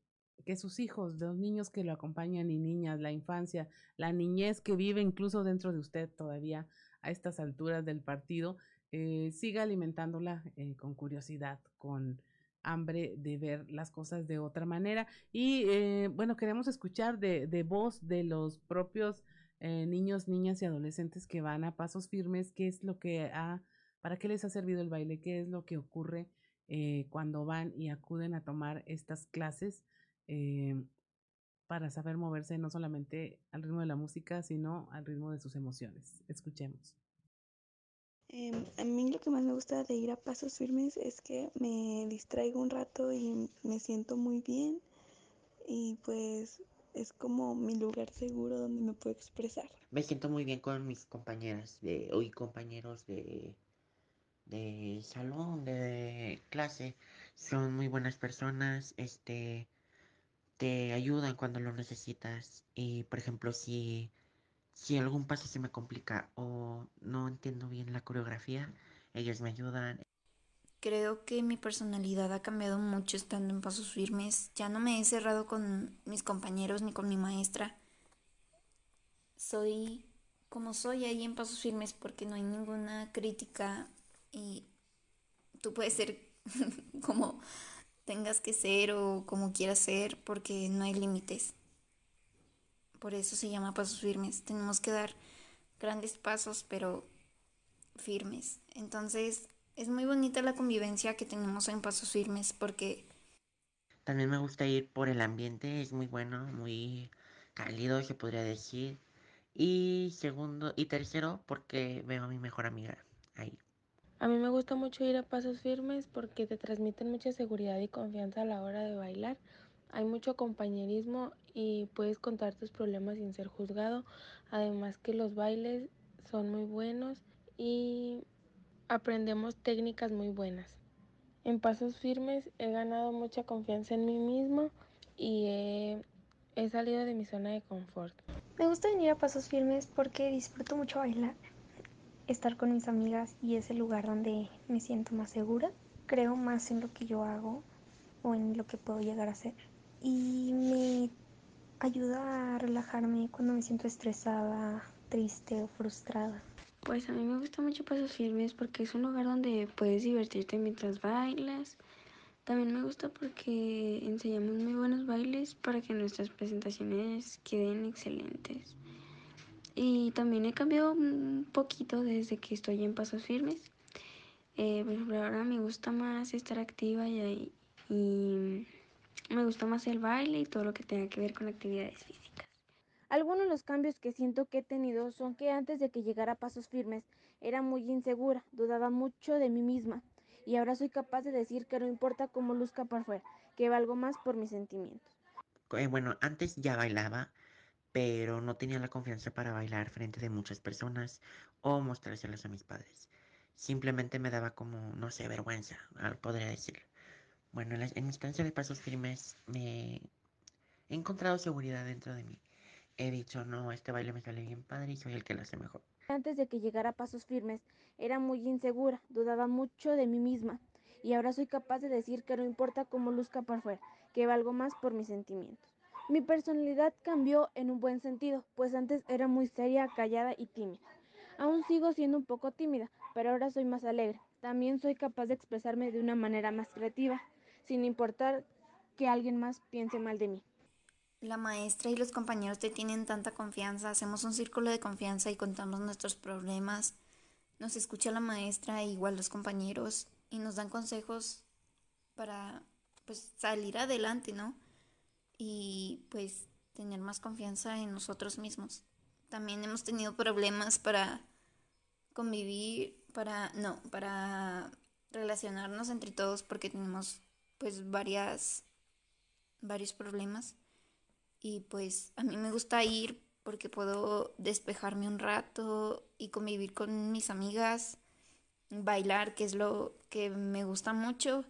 S2: que sus hijos, los niños que lo acompañan y niñas, la infancia, la niñez que vive incluso dentro de usted todavía a estas alturas del partido, eh, siga alimentándola eh, con curiosidad, con hambre de ver las cosas de otra manera. Y eh, bueno, queremos escuchar de, de voz de los propios niños, niñas y adolescentes que van a pasos firmes, qué es lo que ha, para qué les ha servido el baile, qué es lo que ocurre cuando van y acuden a tomar estas clases eh, para saber moverse no solamente al ritmo de la música, sino al ritmo de sus emociones. Escuchemos.
S6: Em, a mí lo que más me gusta de ir a pasos firmes es que me distraigo un rato y me siento muy bien y pues es como mi lugar seguro donde me puedo expresar.
S7: Me siento muy bien con mis compañeras de hoy compañeros de de salón, de clase. Son muy buenas personas, este te ayudan cuando lo necesitas. Y por ejemplo, si, si algún paso se me complica o no entiendo bien la coreografía, ellos me ayudan.
S8: Creo que mi personalidad ha cambiado mucho estando en pasos firmes. Ya no me he cerrado con mis compañeros ni con mi maestra. Soy como soy ahí en pasos firmes porque no hay ninguna crítica y tú puedes ser como tengas que ser o como quieras ser porque no hay límites. Por eso se llama pasos firmes. Tenemos que dar grandes pasos pero firmes. Entonces es muy bonita la convivencia que tenemos en pasos firmes porque...
S7: También me gusta ir por el ambiente, es muy bueno, muy cálido se podría decir. Y segundo y tercero porque veo a mi mejor amiga.
S9: A mí me gusta mucho ir a pasos firmes porque te transmiten mucha seguridad y confianza a la hora de bailar. Hay mucho compañerismo y puedes contar tus problemas sin ser juzgado. Además que los bailes son muy buenos y aprendemos técnicas muy buenas. En pasos firmes he ganado mucha confianza en mí mismo y he, he salido de mi zona de confort.
S10: Me gusta venir a pasos firmes porque disfruto mucho bailar, estar con mis amigas y es el lugar donde me siento más segura. Creo más en lo que yo hago o en lo que puedo llegar a ser. Y me ayuda a relajarme cuando me siento estresada, triste o frustrada.
S11: Pues a mí me gusta mucho Pasos Firmes porque es un lugar donde puedes divertirte mientras bailas. También me gusta porque enseñamos muy buenos bailes para que nuestras presentaciones queden excelentes. Y también he cambiado un poquito desde que estoy en Pasos Firmes. Eh, por ahora me gusta más estar activa y, y me gusta más el baile y todo lo que tenga que ver con actividades físicas.
S12: Algunos de los cambios que siento que he tenido son que antes de que llegara a Pasos Firmes era muy insegura, dudaba mucho de mí misma y ahora soy capaz de decir que no importa cómo luzca por fuera, que valgo más por mis sentimientos.
S7: Eh, bueno, antes ya bailaba, pero no tenía la confianza para bailar frente de muchas personas o mostrárselas a mis padres. Simplemente me daba como, no sé, vergüenza, podría decir. Bueno, en la, en instancia de pasos firmes me he encontrado seguridad dentro de mí. He dicho, no, este baile me sale bien padre y soy el que lo hace mejor.
S12: Antes de que llegara a Pasos Firmes era muy insegura, dudaba mucho de mí misma y ahora soy capaz de decir que no importa cómo luzca por fuera, que valgo más por mis sentimientos. Mi personalidad cambió en un buen sentido, pues antes era muy seria, callada y tímida. Aún sigo siendo un poco tímida, pero ahora soy más alegre. También soy capaz de expresarme de una manera más creativa, sin importar que alguien más piense mal de mí.
S8: La maestra y los compañeros te tienen tanta confianza, hacemos un círculo de confianza y contamos nuestros problemas. Nos escucha la maestra e igual los compañeros y nos dan consejos para pues salir adelante, ¿no? Y pues tener más confianza en nosotros mismos. También hemos tenido problemas para convivir, para no, para relacionarnos entre todos porque tenemos pues varias varios problemas y pues a mí me gusta ir porque puedo despejarme un rato y convivir con mis amigas, bailar, que es lo que me gusta mucho,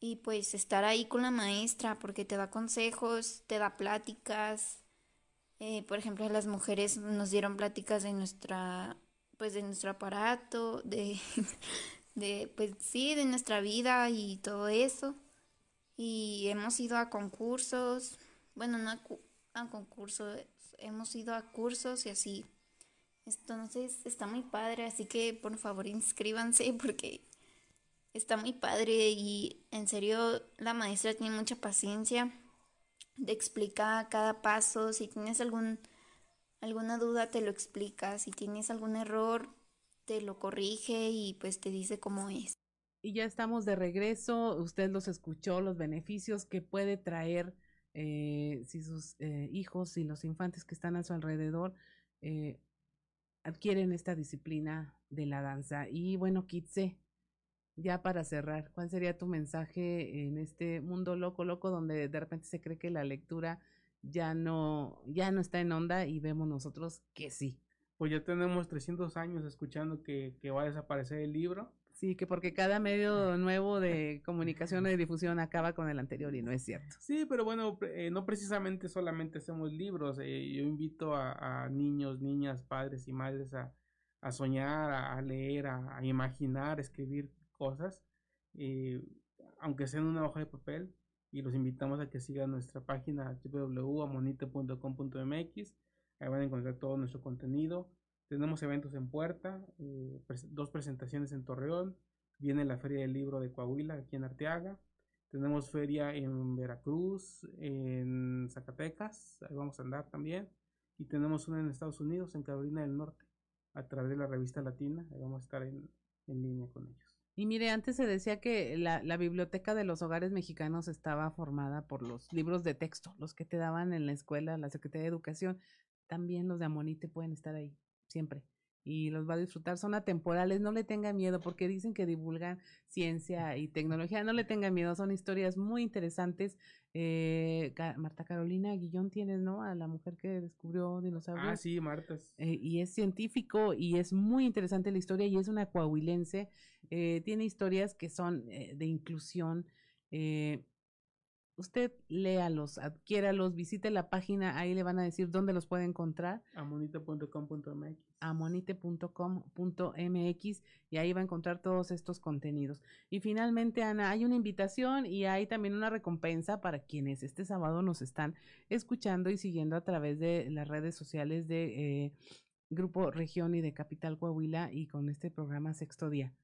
S8: y pues estar ahí con la maestra porque te da consejos, te da pláticas. Eh, por ejemplo, las mujeres nos dieron pláticas de nuestra, pues de nuestro aparato, de, de, pues sí, de nuestra vida y todo eso. Y hemos ido a concursos, bueno, no a, concursos, hemos ido a cursos y así. Entonces está muy padre, así que por favor inscríbanse porque está muy padre y en serio la maestra tiene mucha paciencia de explicar cada paso. Si tienes algún, alguna duda te lo explica, si tienes algún error te lo corrige y pues te dice cómo es.
S2: Y ya estamos de regreso, usted los escuchó, los beneficios que puede traer eh, si sus eh, hijos y los infantes que están a su alrededor eh, adquieren esta disciplina de la danza. Y bueno, Kitse, ya para cerrar, ¿cuál sería tu mensaje en este mundo loco, loco, donde de repente se cree que la lectura ya no, ya no está en onda y vemos nosotros que sí?
S3: Pues ya tenemos 300 años escuchando que, que va a desaparecer el libro
S2: Sí, que porque cada medio nuevo de comunicación o de difusión acaba con el anterior y no es cierto.
S3: Sí, pero bueno, eh, no precisamente solamente hacemos libros. Eh, yo invito a, niños, niñas, padres y madres a, soñar, a, leer, a, imaginar, a escribir cosas, aunque sea en una hoja de papel. Y los invitamos a que sigan nuestra página www.amonite.com.mx. Ahí van a encontrar todo nuestro contenido tenemos eventos en Puerta, eh, dos presentaciones en Torreón, viene la Feria del Libro de Coahuila, aquí en Arteaga. Tenemos feria en Veracruz, en Zacatecas, ahí vamos a andar también. Y tenemos una en Estados Unidos, en Carolina del Norte, a través de la revista Latina, ahí vamos a estar en línea con ellos.
S2: Y mire, antes se decía que la, la, biblioteca de los hogares mexicanos estaba formada por los libros de texto, los que te daban en la escuela, la Secretaría de Educación. También los de Amonite pueden estar ahí siempre. Y los va a disfrutar. Son atemporales, no le tenga miedo porque dicen que divulgan ciencia y tecnología, no le tenga miedo, son historias muy interesantes. Eh, Marta Carolina Guillón tienes, ¿no? A la mujer que descubrió dinosaurios.
S3: Ah, sí, Marta.
S2: Eh, y es científico y es muy interesante la historia y es una coahuilense. Eh, tiene historias que son de inclusión. Eh, usted léalos, adquiéralos, visite la página, ahí le van a decir dónde los puede encontrar.
S3: Amonite.com.mx.
S2: Amonite.com.mx y ahí va a encontrar todos estos contenidos. Y finalmente, Ana, hay una invitación y hay también una recompensa para quienes este sábado nos están escuchando y siguiendo a través de las redes sociales de eh, Grupo Región y de Capital Coahuila y con este programa Sexto Día.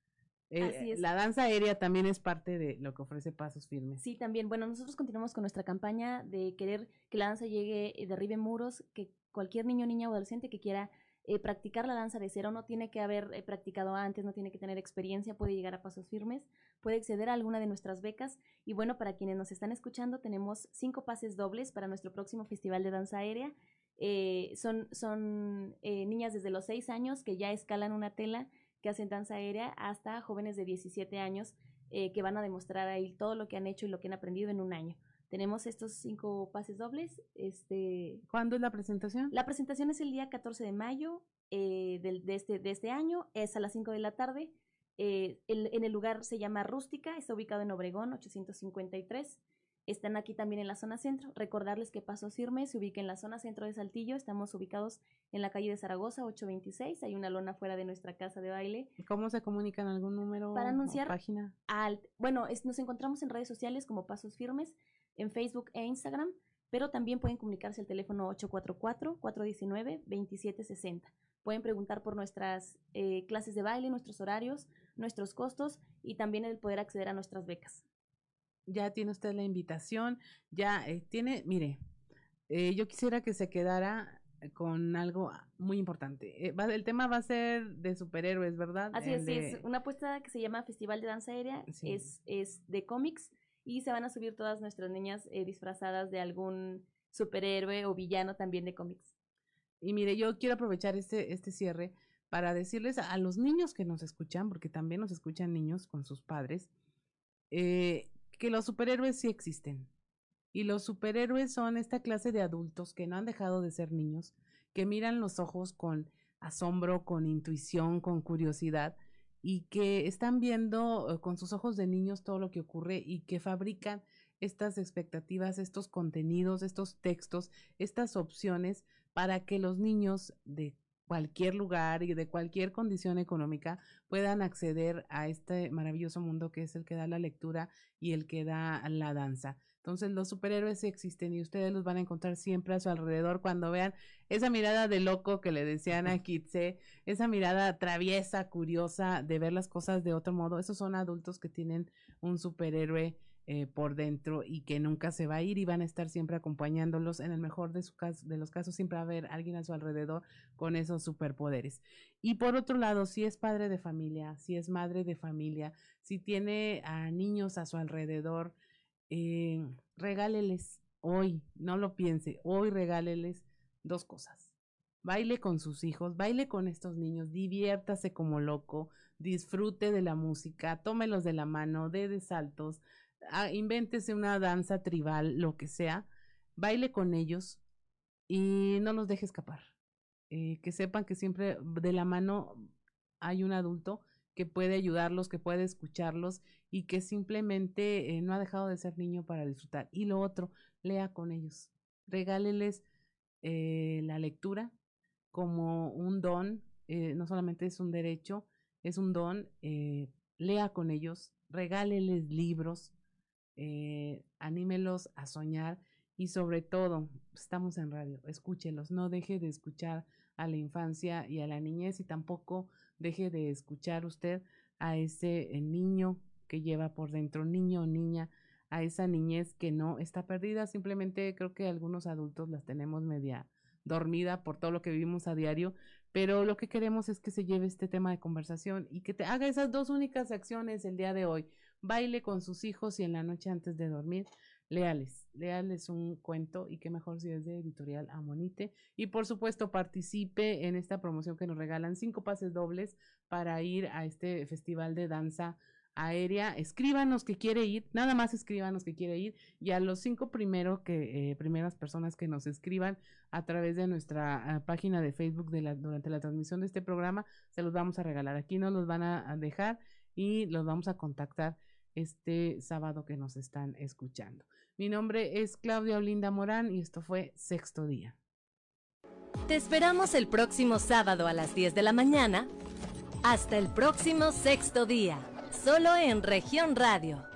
S2: Eh, la danza aérea también es parte de lo que ofrece Pasos Firmes.
S4: Sí, también. Bueno, nosotros continuamos con nuestra campaña de querer que la danza llegue, eh, derribe muros, que cualquier niño, niña o adolescente que quiera eh, practicar la danza de cero no tiene que haber practicado antes, no tiene que tener experiencia, puede llegar a Pasos Firmes, puede acceder a alguna de nuestras becas. Y bueno, para quienes nos están escuchando, tenemos cinco pases dobles para nuestro próximo Festival de Danza Aérea. son son niñas desde los seis años que ya escalan una tela que hacen danza aérea hasta jóvenes de 17 años eh, que van a demostrar ahí todo lo que han hecho y lo que han aprendido en un año. Tenemos estos cinco pases dobles. Este,
S2: ¿Cuándo es la presentación?
S4: La presentación es el día 14 de mayo eh, de, este, de este año, es a las 5 de la tarde. Eh, en el lugar se llama Rústica, está ubicado en Obregón 853. Están aquí también en la zona centro. Recordarles que Paso Firme se ubica en la zona centro de Saltillo. Estamos ubicados en la calle de Zaragoza 826. Hay una lona fuera de nuestra casa de baile.
S2: ¿Cómo se comunican? ¿Algún número?
S4: Para anunciar.
S2: O página?
S4: Al, bueno, nos encontramos en redes sociales como Pasos Firmes, en Facebook e Instagram, pero también pueden comunicarse al teléfono 844-419-2760. Pueden preguntar por nuestras eh, clases de baile, nuestros horarios, nuestros costos y también el poder acceder a nuestras becas
S2: ya tiene usted la invitación, ya eh, tiene, mire, eh, yo quisiera que se quedara con algo muy importante. Eh, el tema va a ser de superhéroes, ¿verdad?
S4: Así es, es una apuesta que se llama Festival de Danza Aérea, es, es de cómics y se van a subir todas nuestras niñas disfrazadas de algún superhéroe o villano también de cómics.
S2: Y mire, yo quiero aprovechar este, este cierre para decirles a, a, los niños que nos escuchan, porque también nos escuchan niños con sus padres, eh, que los superhéroes sí existen. Y los superhéroes son esta clase de adultos que no han dejado de ser niños, que miran los ojos con asombro, con intuición, con curiosidad, y que están viendo eh, con sus ojos de niños todo lo que ocurre y que fabrican estas expectativas, estos contenidos, estos textos, estas opciones para que los niños de cualquier lugar y de cualquier condición económica puedan acceder a este maravilloso mundo que es el que da la lectura y el que da la danza. Entonces los superhéroes existen y ustedes los van a encontrar siempre a su alrededor cuando vean esa mirada de loco que le decían a Kitse, esa mirada traviesa, curiosa de ver las cosas de otro modo. Esos son adultos que tienen un superhéroe eh, por dentro y que nunca se va a ir y van a estar siempre acompañándolos. En el mejor de, los casos, siempre va a haber alguien a su alrededor con esos superpoderes. Y por otro lado, si es padre de familia, si es madre de familia, si tiene a niños a su alrededor, eh, regáleles hoy, no lo piense, hoy regáleles dos cosas. Baile con sus hijos, baile con estos niños, diviértase como loco, disfrute de la música, tómelos de la mano, dé de saltos, ah, invéntese una danza tribal, lo que sea, baile con ellos y no los deje escapar. Eh, que sepan que siempre de la mano hay un adulto que puede ayudarlos, que puede escucharlos y que simplemente eh, no ha dejado de ser niño para disfrutar. Y lo otro, lea con ellos, regáleles eh, la lectura como un don, eh, no solamente es un derecho, es un don, lea con ellos, regáleles libros, eh, anímelos a soñar y sobre todo, estamos en radio, escúchelos, no deje de escuchar a la infancia y a la niñez y tampoco deje de escuchar usted a ese niño que lleva por dentro, niño o niña, a esa niñez que no está perdida, simplemente creo que algunos adultos las tenemos media dormida por todo lo que vivimos a diario, pero lo que queremos es que se lleve este tema de conversación y que te haga esas dos únicas acciones el día de hoy. Baile con sus hijos y en la noche antes de dormir, leales, leales un cuento y qué mejor si es de editorial Amonite. Y por supuesto participe en esta promoción que nos regalan cinco pases dobles para ir a este festival de danza aérea, escríbanos que quiere ir, nada más escríbanos que quiere ir y a los cinco primeros que eh, primeras personas que nos escriban a través de nuestra uh, página de Facebook durante la transmisión de este programa se los vamos a regalar. Aquí nos los van a dejar y los vamos a contactar este sábado que nos están escuchando. Mi nombre es Claudia Olinda Morán y esto fue Sexto Día.
S1: Te esperamos el próximo sábado a las 10 de la mañana. Hasta el próximo Sexto Día, solo en región radio